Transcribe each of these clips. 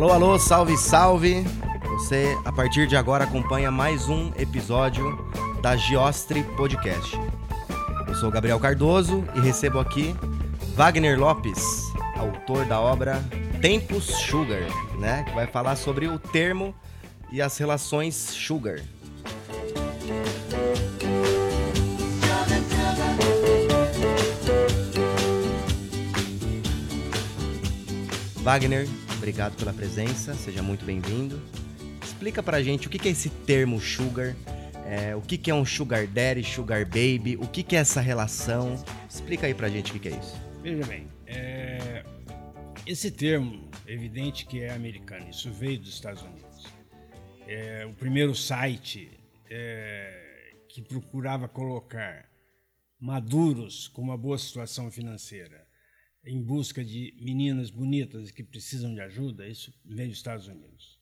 Alô, alô, salve, salve! Você, a partir de agora, acompanha mais um episódio da Giostre Podcast. Eu sou Gabriel Cardoso e recebo aqui Wagner Lopes, autor da obra Tempos Sugar, né? Que vai falar sobre o termo e as relações sugar. Wagner, obrigado pela presença, seja muito bem-vindo. Explica pra gente o que é esse termo sugar, é, o que é um sugar daddy, sugar baby, o que é essa relação. Explica aí pra gente o que é isso. Veja bem, é, esse termo, é evidente que é americano, isso veio dos Estados Unidos. É, o primeiro site é, que procurava colocar maduros com uma boa situação financeira em busca de meninas bonitas que precisam de ajuda, isso vem dos Estados Unidos.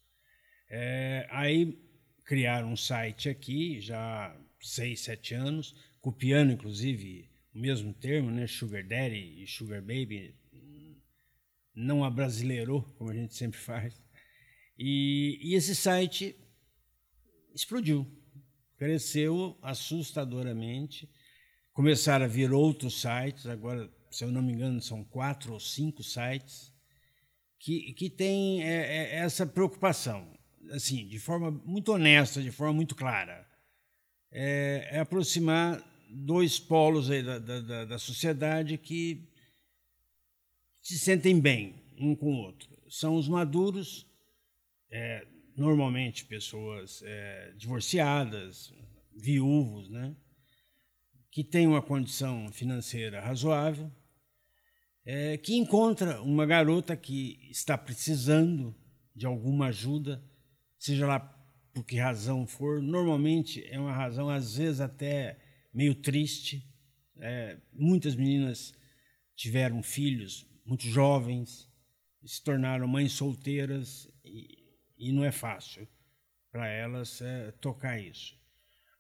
É, aí criaram um site aqui, já seis, sete anos, copiando inclusive o mesmo termo, né, Sugar Daddy e Sugar Baby, não a brasileirou, como a gente sempre faz. E, e esse site explodiu, cresceu assustadoramente. Começaram a vir outros sites, agora se eu não me engano, são quatro ou cinco sites que, que têm é, é, essa preocupação, assim, de forma muito honesta, de forma muito clara. É, é aproximar dois polos da, da, da, sociedade que se sentem bem um com o outro. São os maduros, é, normalmente pessoas é, divorciadas, viúvos, né? que têm uma condição financeira razoável, é, que encontra uma garota que está precisando de alguma ajuda, seja lá por que razão for. Normalmente é uma razão, às vezes, até meio triste. É, muitas meninas tiveram filhos muito jovens, se tornaram mães solteiras e, e não é fácil para elas é, tocar isso.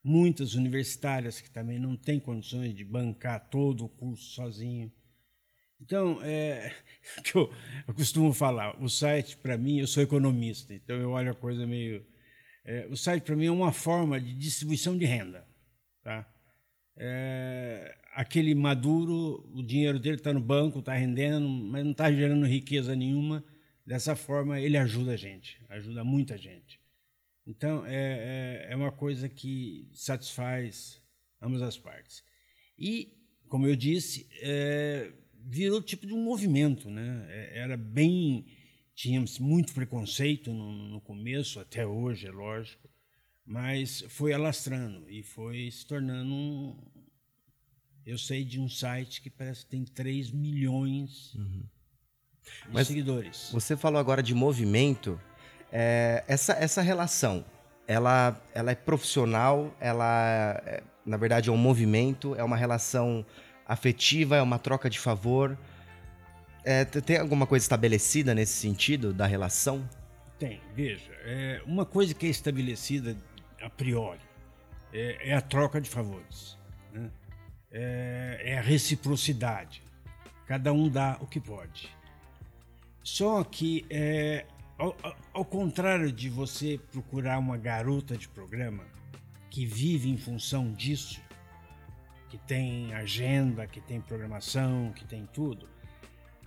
Muitas universitárias que também não têm condições de bancar todo o curso sozinho então, é, que eu, eu, costumo falar, o site, para mim, eu sou economista, então eu olho a coisa meio. É, o site, para mim, é uma forma de distribuição de renda. Tá? É, aquele maduro, o dinheiro dele está no banco, está rendendo, mas não está gerando riqueza nenhuma. Dessa forma, ele ajuda a gente, ajuda muita gente. Então, é, é, é uma coisa que satisfaz ambas as partes. E, como eu disse, é, virou tipo de um movimento, né? É, era bem tínhamos muito preconceito no, no, começo, até hoje, é lógico, mas foi alastrando e foi se tornando um. Eu sei de um site que parece que tem 3 milhões uhum. de mas seguidores. Você falou agora de movimento. É, essa, essa relação, ela, ela é profissional, ela, é, na verdade, é um movimento, é uma relação afetiva, é uma troca de favor. É, tem alguma coisa estabelecida nesse sentido da relação? Tem, veja. É, uma coisa que é estabelecida a priori é, é a troca de favores. Né? É, é, a reciprocidade. Cada um dá o que pode. Só que, é, ao, ao contrário de você procurar uma garota de programa que vive em função disso, que tem agenda, que tem programação, que tem tudo.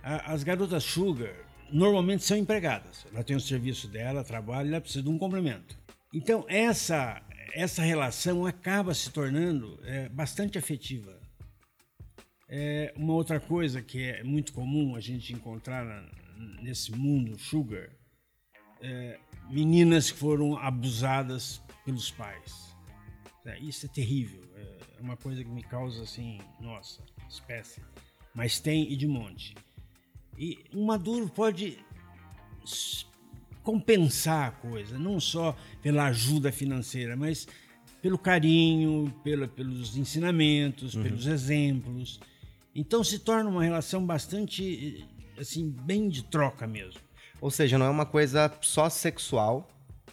As garotas sugar normalmente são empregadas. Ela tem o serviço dela, trabalha, ela precisa de um complemento. Então essa essa relação acaba se tornando é, bastante afetiva. É uma outra coisa que é muito comum a gente encontrar nesse mundo sugar, é, meninas que foram abusadas pelos pais. É, isso é terrível. É, uma coisa que me causa assim, nossa, espécie. Mas tem e de monte. E um maduro pode compensar a coisa, não só pela ajuda financeira, mas pelo carinho, pela, pelos ensinamentos, uhum. pelos exemplos. Então se torna uma relação bastante, assim, bem de troca mesmo. Ou seja, não é uma coisa só sexual,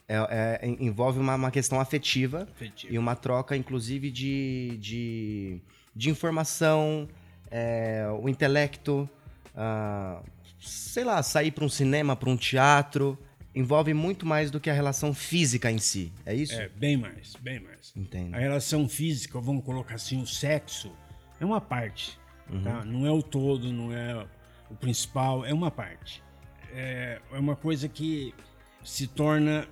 é, é, envolve uma, uma, questão afetiva, afetiva, e uma troca, inclusive, de, de, de informação, é, o intelecto, uh, sei lá, sair para um cinema, para um teatro. envolve muito mais do que a relação física em si, é isso? É, bem mais, bem mais. Entendo. A relação física, vamos colocar assim, o sexo, é uma parte. Uhum. Tá? Não é o todo, não é o principal, é uma parte. É, é uma coisa que se torna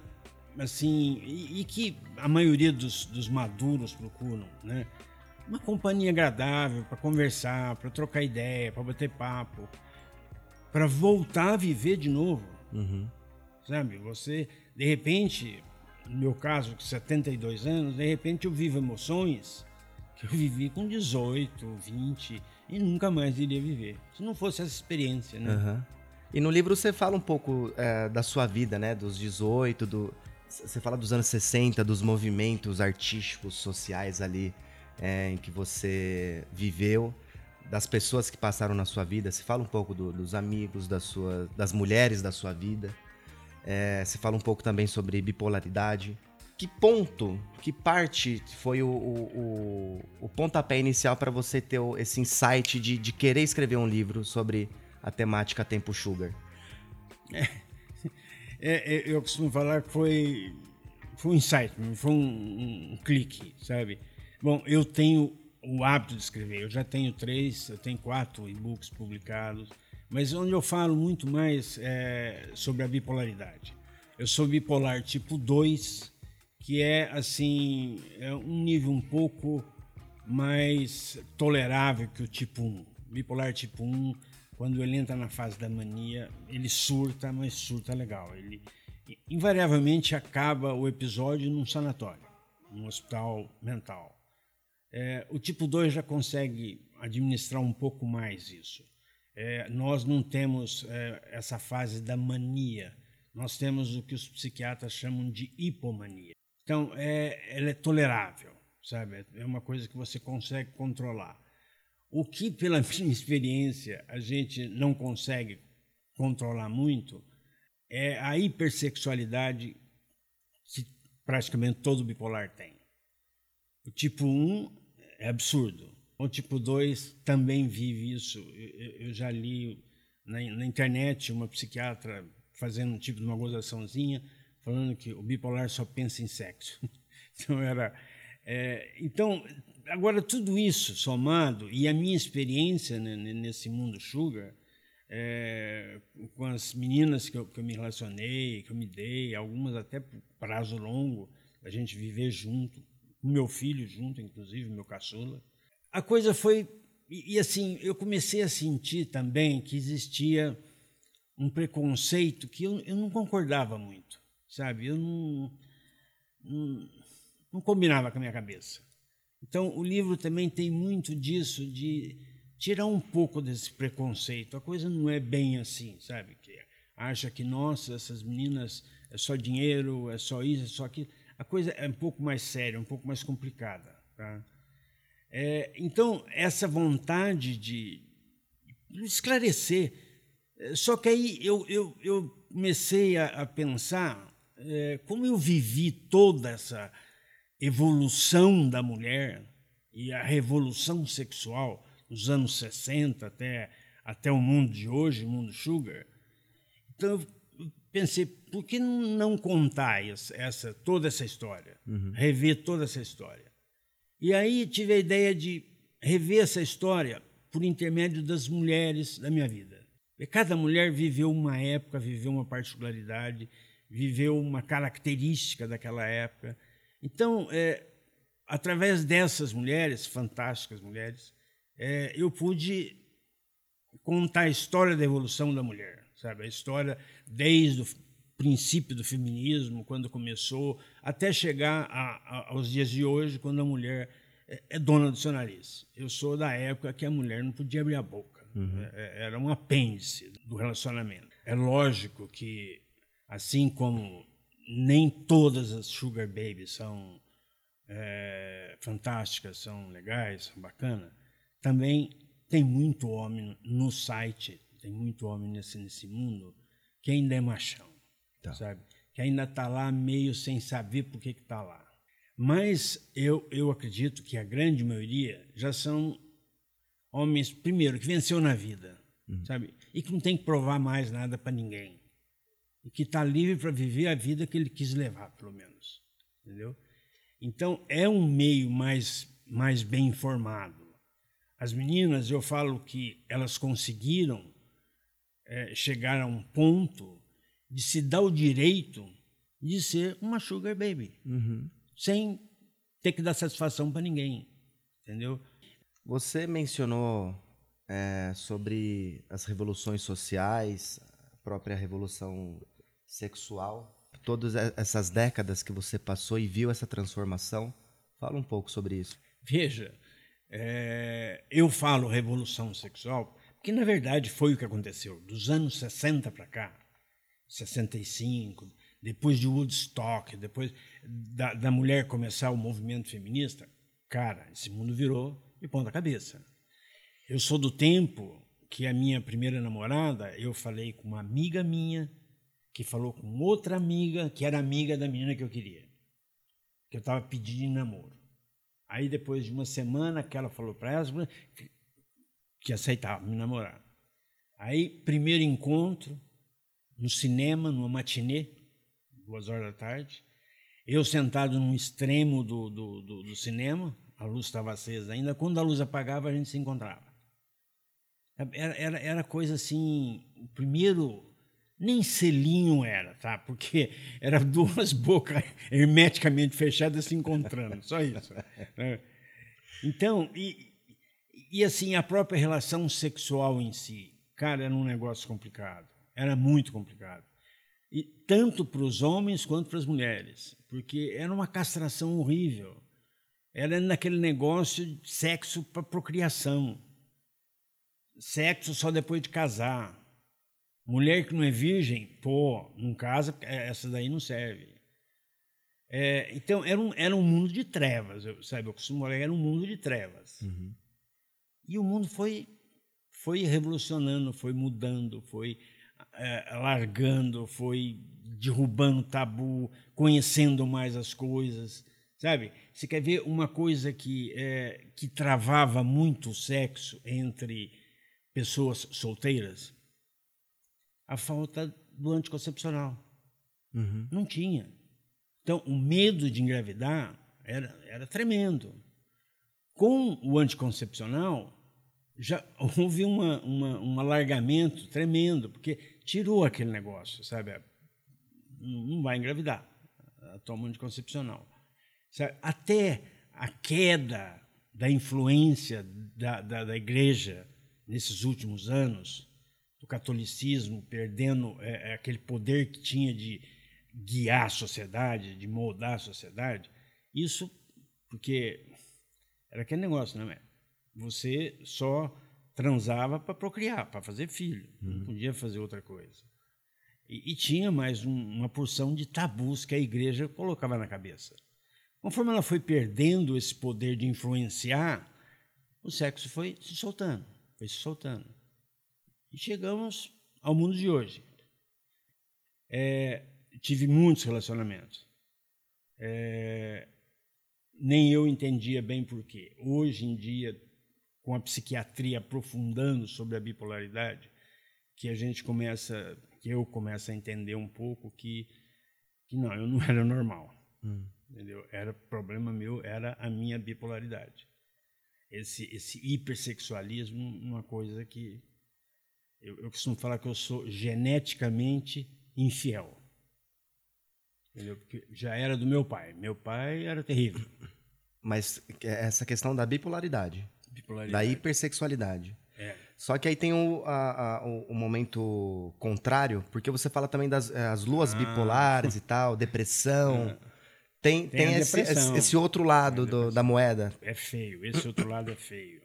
assim, e, e que a maioria dos, dos maduros procuram, né? Uma companhia agradável para conversar, para trocar ideia, para bater papo, para voltar a viver de novo. Uhum. Sabe? Você, de repente, no meu caso, com 72 anos, de repente eu vivo emoções que eu vivi com 18, 20 e nunca mais iria viver. Se não fosse essa experiência, né? Uhum. E no livro você fala um pouco é, da sua vida, né? Dos 18, do... você fala dos anos 60, dos movimentos artísticos, sociais ali é, em que você viveu, das pessoas que passaram na sua vida. Você fala um pouco do, dos amigos, da sua, das mulheres da sua vida. É, você fala um pouco também sobre bipolaridade. Que ponto, que parte foi o, o, o, o pontapé inicial para você ter esse insight de, de querer escrever um livro sobre a temática Tempo Sugar? É, é, eu costumo falar que foi, foi um insight, foi um, um, clique, sabe? Bom, eu tenho o hábito de escrever, eu já tenho três, eu tenho quatro e-books publicados, mas onde eu falo muito mais é sobre a bipolaridade. Eu sou bipolar tipo 2, que é assim, é um nível um pouco mais tolerável que o tipo 1. Bipolar tipo 1, quando ele entra na fase da mania, ele surta, mas surta legal. Ele invariavelmente acaba o episódio num sanatório, num hospital mental. É, o tipo 2 já consegue administrar um pouco mais isso. É, nós não temos é, essa fase da mania, nós temos o que os psiquiatras chamam de hipomania. Então, é, ela é tolerável, sabe? É uma coisa que você consegue controlar. O que, pela minha experiência, a gente não consegue controlar muito é a hipersexualidade que praticamente todo bipolar tem. O tipo 1 é absurdo. O tipo 2 também vive isso. Eu, já li na, na, internet uma psiquiatra fazendo um tipo de uma gozaçãozinha, falando que o bipolar só pensa em sexo. então, era. É, então, agora, tudo isso somado, e a minha experiência né, nesse mundo sugar, é, com as meninas que eu, que eu, me relacionei, que eu me dei, algumas até por prazo longo, a gente viver junto, o meu filho junto, inclusive, meu caçula. A coisa foi. E, e, assim, eu comecei a sentir também que existia um preconceito que eu, eu não concordava muito, sabe? Eu não, não, não combinava com a minha cabeça. Então, o livro também tem muito disso, de tirar um pouco desse preconceito. A coisa não é bem assim, sabe? Que acha que, nossa, essas meninas é só dinheiro, é só isso, é só aquilo a coisa é um pouco mais séria, um pouco mais complicada. Tá? É, então, essa vontade de esclarecer. É, só que aí eu, eu, eu comecei a, a pensar é, como eu vivi toda essa evolução da mulher e a revolução sexual nos anos 60 até, até o mundo de hoje, o mundo sugar. Então, eu pensei, por que não contar essa, toda essa história? Uhum. Rever toda essa história. E aí tive a ideia de rever essa história por intermédio das mulheres da minha vida. E cada mulher viveu uma época, viveu uma particularidade, viveu uma característica daquela época. Então, é, através dessas mulheres, fantásticas mulheres, é, eu pude contar a história da evolução da mulher, sabe? A história desde o princípio do feminismo, quando começou, até chegar a, a, aos dias de hoje, quando a mulher é, é, dona do seu nariz. Eu sou da época que a mulher não podia abrir a boca. Uhum. É, é era um apêndice do relacionamento. É lógico que, assim como nem todas as sugar babies são é, fantásticas, são legais, são bacanas, também tem muito homem no site, tem muito homem nesse, nesse mundo que ainda é machão tá. sabe? Que ainda está lá meio sem saber por que está lá. Mas eu, eu acredito que a grande maioria já são homens, primeiro, que venceu na vida, uhum. sabe? E que não tem que provar mais nada para ninguém. E que está livre para viver a vida que ele quis levar, pelo menos. Entendeu? Então, é um meio mais, mais bem informado. As meninas, eu falo que elas conseguiram é, chegar a um ponto de se dar o direito de ser uma sugar baby, Uhum. sem ter que dar satisfação para ninguém, entendeu? Você mencionou é, sobre as revoluções sociais, a própria revolução sexual, todas essas décadas que você passou e viu essa transformação. Fala um pouco sobre isso. Veja, é, eu falo revolução sexual porque, na verdade, foi o que aconteceu. Dos anos 60 para cá, 65, depois de Woodstock, depois da, da mulher começar o movimento feminista, cara, esse mundo virou de ponta cabeça. Eu sou do tempo que a minha primeira namorada, eu falei com uma amiga minha, que falou com outra amiga, que era amiga da menina que eu queria, que eu estava pedindo namoro. Aí, depois de uma semana que ela falou para elas que, que aceitava me namorar. Aí, primeiro encontro, no cinema, numa matinê, duas horas da tarde. Eu sentado num extremo do, do, do, do cinema, a luz estava acesa ainda. Quando a luz apagava, a gente se encontrava. Era, era, era coisa assim, o primeiro nem selinho era, tá? Porque era duas bocas hermeticamente fechadas se encontrando, só isso. né? Então, e, e assim, a própria relação sexual em si, cara, era um negócio complicado. Era muito complicado. E tanto para os homens quanto para as mulheres, porque era uma castração horrível. Era naquele negócio de sexo para procriação. Sexo só depois de casar. Mulher que não é virgem, pô, não casa, essa daí não serve. É, então, era um, era um mundo de trevas, eu, sabe? Eu costumo falar, era um mundo de trevas. Uhum. E o mundo foi, foi revolucionando, foi mudando, foi é, largando, foi derrubando tabu, conhecendo mais as coisas, sabe? Você quer ver uma coisa que, é, que travava muito o sexo entre pessoas solteiras? A falta do anticoncepcional. Uhum. Não tinha. Então, o medo de engravidar era, era tremendo. Com o anticoncepcional, já houve uma, uma, um alargamento tremendo, porque tirou aquele negócio, sabe? Não vai engravidar, toma anticoncepcional. Sabe? Até a queda da influência da, da, da igreja nesses últimos anos, do catolicismo perdendo é, aquele poder que tinha de guiar a sociedade, de moldar a sociedade, isso porque era aquele negócio, né? Você só transava para procriar, para fazer filho, uhum. não podia fazer outra coisa. E, e tinha mais um, uma porção de tabus que a igreja colocava na cabeça. Conforme ela foi perdendo esse poder de influenciar, o sexo foi se soltando, foi se soltando. E chegamos ao mundo de hoje. É, tive muitos relacionamentos. É, nem eu entendia bem por quê. Hoje em dia, com a psiquiatria aprofundando sobre a bipolaridade, que a gente começa, que eu começo a entender um pouco que, que não, eu não era normal. Hum. Entendeu? Era problema meu, era a minha bipolaridade. Esse, esse hipersexualismo, uma coisa que eu, eu costumo falar que eu sou geneticamente infiel. Entendeu? Porque já era do meu pai. Meu pai era terrível. Mas essa questão da bipolaridade, Bipolaridade. da hipersexualidade. É. Só que aí tem o, a, a, o, momento contrário, porque você fala também das eh, as luas Ah. bipolares e tal, depressão. Tem, Tem tem, a esse, esse- outro lado Tem do- da moeda. É feio. Esse outro lado é feio.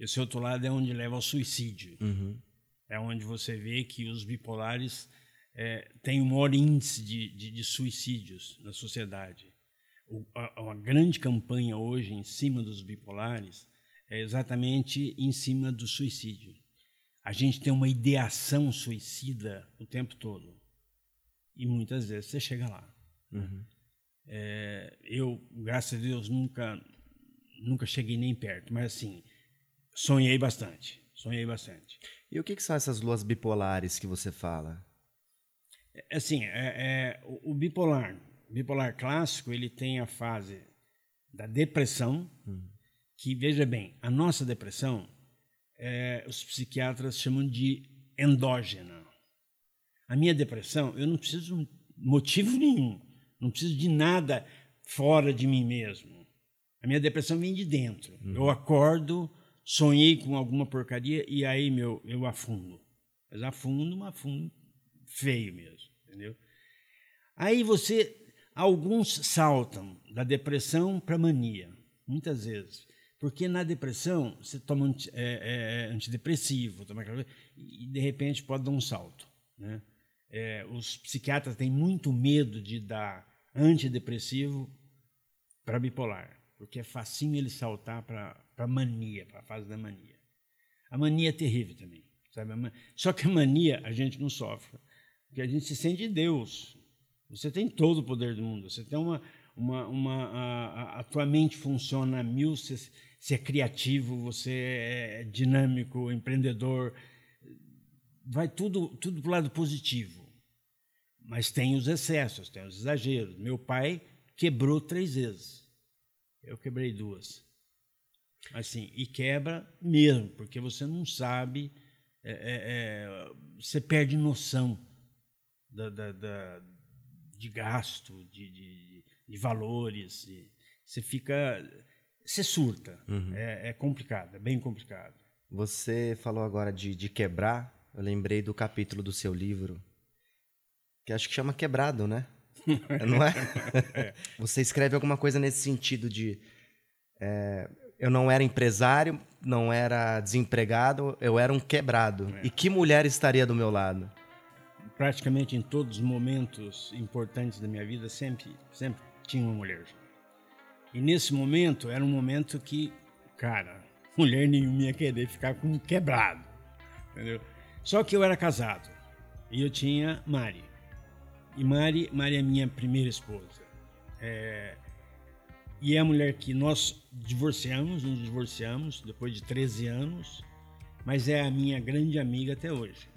Esse outro lado é onde leva ao suicídio. Uhum. É onde você vê que os bipolares é, têm o maior índice de, de, de suicídios na sociedade. O, a, uma grande campanha hoje em cima dos bipolares é exatamente em cima do suicídio. A gente tem uma ideação suicida o tempo todo. E muitas vezes você chega lá. Uhum. É, eu, graças a Deus, nunca, nunca cheguei nem perto, mas assim, sonhei bastante. Sonhei bastante. E o que, que são essas luas bipolares que você fala? É, assim, é, é, o, o bipolar, bipolar clássico, ele tem a fase da depressão, hum. que, veja bem, a nossa depressão, é, os psiquiatras chamam de endógena. A minha depressão, eu não preciso de motivo nenhum, não preciso de nada fora de mim mesmo. A minha depressão vem de dentro. Uhum. Eu acordo, sonhei com alguma porcaria e aí meu, eu afundo. Mas afundo, mas afundo feio mesmo, entendeu? Aí você, alguns saltam da depressão para mania, muitas vezes. Porque na depressão você toma é, é, é, antidepressivo, toma aquela, e de repente pode dar um salto. Né? É, os psiquiatras têm muito medo de dar antidepressivo para bipolar, porque é facinho ele saltar para mania, para a fase da mania. A mania é terrível também. Sabe? Só que a mania a gente não sofre, porque a gente se sente Deus. Você tem todo o poder do mundo, você tem uma. uma, uma a, a tua mente funciona a mil, você, você é criativo, você é dinâmico, empreendedor, vai tudo tudo para o lado positivo. Mas tem os excessos, tem os exageros. Meu pai quebrou três vezes. Eu quebrei duas. Assim, e quebra mesmo, porque você não sabe, é, é, é, você perde noção da, da, da de gasto, de, de, de valores, de, você fica você surta. Uhum. É, é, complicado, é bem complicado. Você falou agora de, de quebrar. Eu lembrei do capítulo do seu livro, que acho que chama Quebrado, né? não é? é? Você escreve alguma coisa nesse sentido de. É, eu não era empresário, não era desempregado, eu era um quebrado. É. E que mulher estaria do meu lado? Praticamente em todos os momentos importantes da minha vida, sempre, sempre tinha uma mulher. E nesse momento, era um momento que, cara, mulher nenhuma ia querer ficar com um quebrado. Entendeu? Só que eu era casado. E eu tinha Mari. E Mari, Mari é minha primeira esposa. É, e é a mulher que nós divorciamos, nos divorciamos depois de 13 anos, mas é a minha grande amiga até hoje.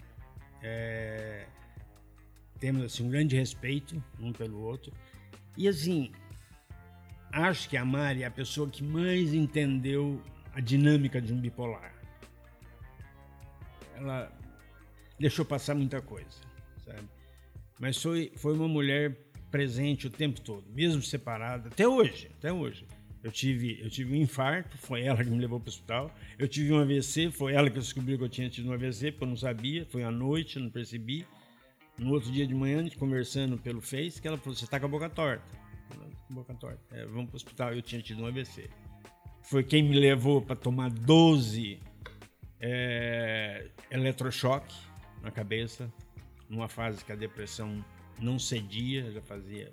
É, temos assim, um grande respeito um pelo outro. E assim, acho que a Mari é a pessoa que mais entendeu a dinâmica de um bipolar. Ela deixou passar muita coisa, sabe? Mas foi, foi uma mulher presente o tempo todo, mesmo separada, até hoje, até hoje. Eu tive, eu tive um infarto, foi ela que me levou para o hospital. Eu tive um AVC, foi ela que descobriu que eu tinha tido um AVC, porque eu não sabia, foi à noite, não percebi. No outro dia de manhã, conversando pelo Face, que ela falou: Você está com a boca torta boca torta. É, vamos para o hospital, eu tinha tido um AVC. Foi quem me levou para tomar 12 é, eletrochoque na cabeça, numa fase que a depressão não cedia, já fazia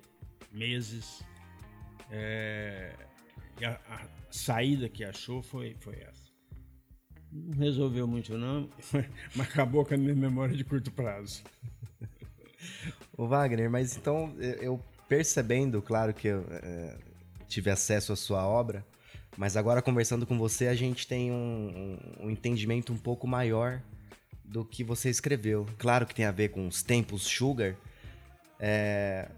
meses. É, e a, a, saída que achou foi, foi essa. Não resolveu muito não, mas acabou com a minha memória de curto prazo. O Wagner, mas então eu percebendo, claro que eu é, tive acesso à sua obra, mas agora conversando com você, a gente tem um, um, um, entendimento um pouco maior do que você escreveu. Claro que tem a ver com os tempos Sugar, é,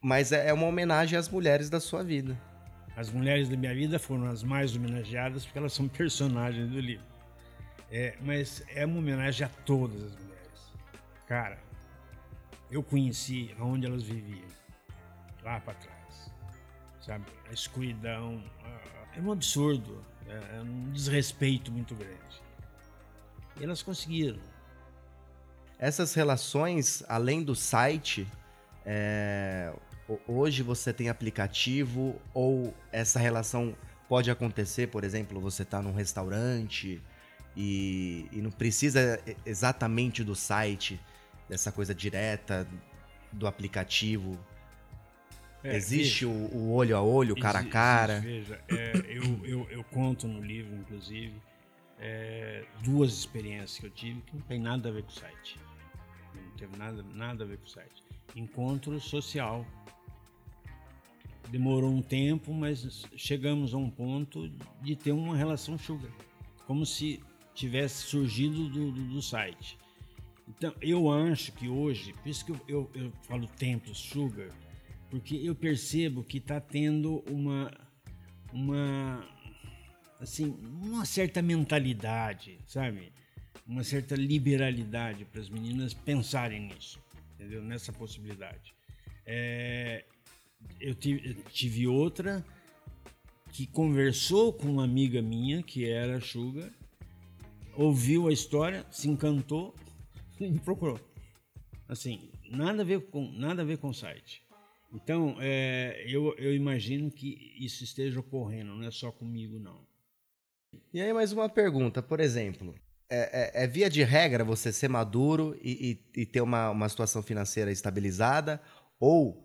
mas é, é uma homenagem às mulheres da sua vida. As mulheres da minha vida foram as mais homenageadas porque elas são personagens do livro. É, mas é uma homenagem a todas as mulheres. Cara, eu conheci onde elas viviam, lá para trás. Sabe? A escuridão. É um absurdo, é um desrespeito muito grande. E elas conseguiram. Essas relações, além do site, é, hoje você tem aplicativo ou essa relação pode acontecer, por exemplo, você está num restaurante e, e não precisa exatamente do site dessa coisa direta do aplicativo? É, Existe veja, o, o, olho a olho, cara a cara? Veja, é, eu, eu, eu, conto no livro, inclusive, é, duas experiências que eu tive que não tem nada a ver com o site. Não teve nada, nada a ver com o site. Encontro social. Demorou um tempo, mas chegamos a um ponto de ter uma relação sugar. Como se tivesse surgido do, do, do site. Então, eu acho que hoje, por isso que eu, eu, eu falo tempo sugar, porque eu percebo que está tendo uma, uma, assim, uma certa mentalidade, sabe? Uma certa liberalidade para as meninas pensarem nisso, entendeu? Nessa possibilidade. É, eu, tive, tive outra que conversou com uma amiga minha que era sugar, ouviu a história, se encantou e me procurou. Assim, nada a ver com nada a ver com o site. Então, é, eu, eu imagino que isso esteja ocorrendo, não é só comigo, não. E aí, mais uma pergunta, por exemplo. É, é, é via de regra você ser maduro e, e, e ter uma, uma situação financeira estabilizada? Ou,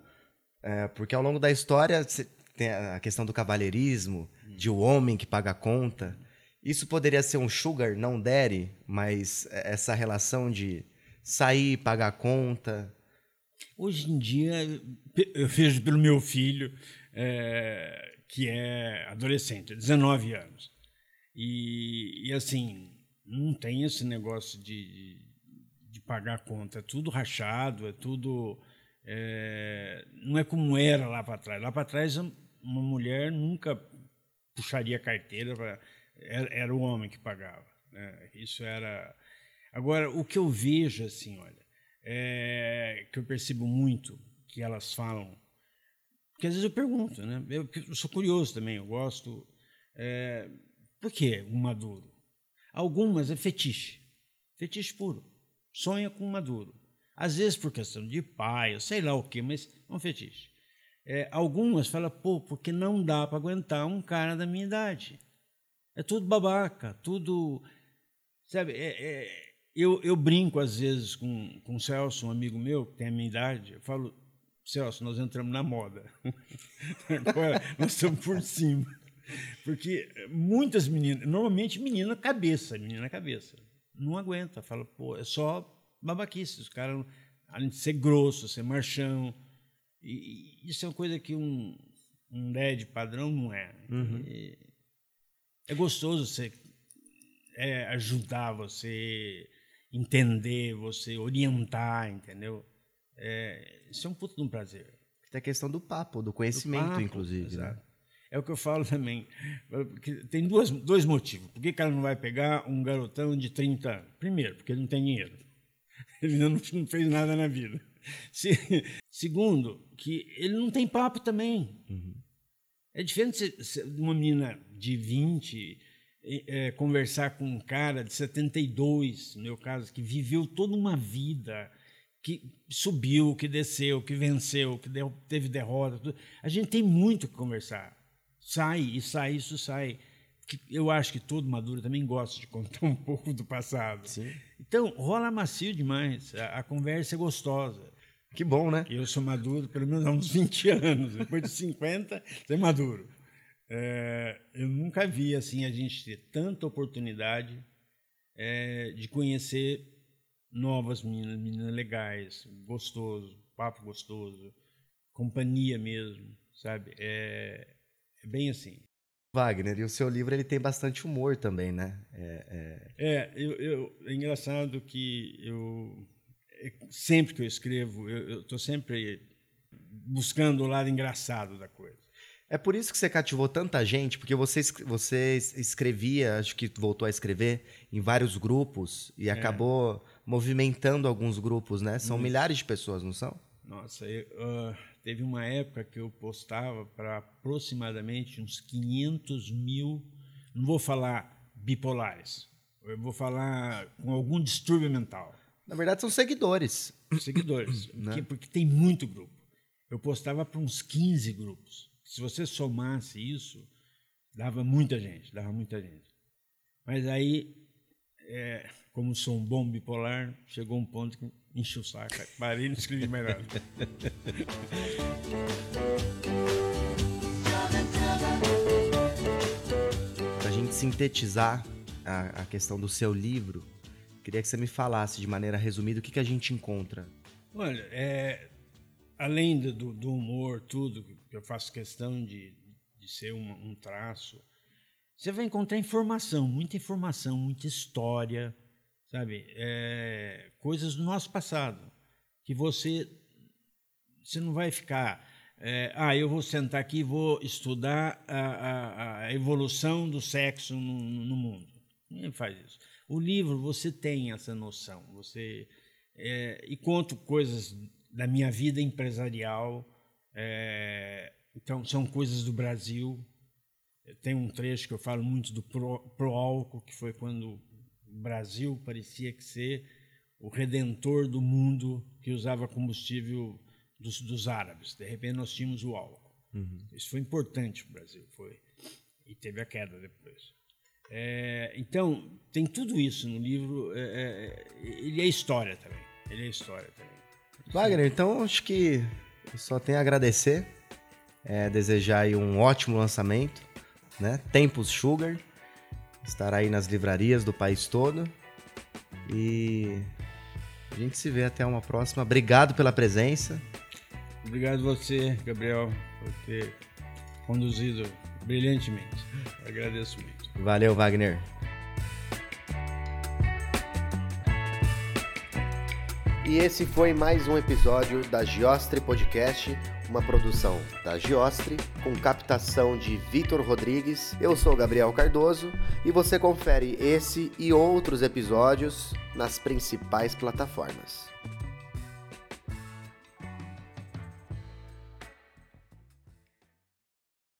é, porque ao longo da história tem a questão do cavalheirismo, de o homem que paga a conta. Isso poderia ser um sugar, não daddy, mas essa relação de sair, pagar a conta. Hoje em dia, eu vejo pelo meu filho, é, que é adolescente, 19 anos. E, e, assim, não tem esse negócio de, de, de pagar a conta. É tudo rachado, é tudo. É, não é como era lá para trás. Lá para trás, uma mulher nunca puxaria carteira para era, era, o homem que pagava. Né? Isso era. Agora, o que eu vejo, assim, olha, é, que eu percebo muito que elas falam, porque às vezes eu pergunto, né? Eu, eu sou curioso também, eu gosto. É, por que um maduro? Algumas é fetiche, fetiche puro. Sonha com um maduro. Às vezes por questão de pai, eu sei lá o que, mas é um fetiche. É, algumas falam, pô, porque não dá para aguentar um cara da minha idade. É tudo babaca, tudo. Sabe, é, é, eu, eu brinco às vezes com, com o Celso, um amigo meu, que tem a minha idade, eu falo, Celso, nós entramos na moda. Agora nós estamos por cima. Porque muitas meninas, normalmente menina cabeça, menina cabeça, não aguenta, fala, pô, é só babaquice, os caras, além de ser grosso, ser marchão, e, isso é uma coisa que um, um LED padrão não é. Uhum. E, é gostoso você é, ajudar, você entender, você orientar, entendeu? É, isso é um puto de um prazer. Tem a questão do papo, do conhecimento, do papo, inclusive. Né? É o que eu falo também. Tem duas, dois motivos. Por que, que ela não vai pegar um garotão de 30 anos? Primeiro, porque ele não tem dinheiro. Ele ainda não fez nada na vida. Segundo, que ele não tem papo também. Uhum. É diferente de uma menina de 20 é, conversar com um cara de 72, no meu caso, que viveu toda uma vida, que subiu, que desceu, que venceu, que deu, teve derrota. Tudo. A gente tem muito que conversar. Sai, e sai, isso sai. Eu acho que todo maduro também gosta de contar um pouco do passado. Sim. Então, rola macio demais. A, a conversa é gostosa. Que bom, né? Eu sou maduro pelo menos há uns 20 anos. Depois de 50, você é maduro. É, eu nunca vi assim a gente ter tanta oportunidade é, de conhecer novas meninas, meninas legais, gostoso, papo gostoso, companhia mesmo, sabe? É, é bem assim. Wagner, e o seu livro ele tem bastante humor também, né? É, é... é eu, eu, é engraçado que eu sempre que eu escrevo, eu estou sempre buscando o lado engraçado da coisa. É por isso que você cativou tanta gente, porque você, você escrevia, acho que voltou a escrever, em vários grupos e é. acabou movimentando alguns grupos, né? São milhares de pessoas, não são? Nossa, eu, uh, teve uma época que eu postava para aproximadamente uns 500 mil, não vou falar bipolares, eu vou falar com algum distúrbio mental. Na verdade, são seguidores. Seguidores. né? Porque tem muito grupo. Eu postava para uns 15 grupos. Se você somasse isso, dava muita gente, dava muita gente. Mas aí, é, como sou um bom bipolar, chegou um ponto que encheu o saco. Parei e não escrevi mais nada. Para a gente sintetizar a, a questão do seu livro, Queria que você me falasse de maneira resumida o que, que a gente encontra. Olha, é, além do, do, humor, tudo, que eu faço questão de, de ser um, um, traço, você vai encontrar informação, muita informação, muita história, sabe? É, coisas do nosso passado que você você não vai ficar é, ah, eu vou sentar aqui e vou estudar a, a, a evolução do sexo no, no, mundo. Ninguém faz isso. O livro, você tem essa noção. Você é, E conto coisas da minha vida empresarial. É, então, são coisas do Brasil. Tem um trecho que eu falo muito do pro-álcool, que foi quando o Brasil parecia que ser o redentor do mundo que usava combustível dos, dos árabes. De repente nós tínhamos o álcool. Uhum. Isso foi importante para o Brasil, foi. E teve a queda depois. É, então, tem tudo isso no livro. É, é, ele é história também. Ele é história também. Wagner, então acho que só tenho a agradecer, é, desejar um ótimo lançamento, né? Tempos Sugar, estará aí nas livrarias do país todo. E a gente se vê até uma próxima. Obrigado pela presença. Obrigado você, Gabriel, por ter conduzido brilhantemente. Agradeço muito. Valeu, Wagner. E esse foi mais um episódio da Giostre Podcast, uma produção da Giostre, com captação de Vitor Rodrigues. Eu sou Gabriel Cardoso e você confere esse e outros episódios nas principais plataformas.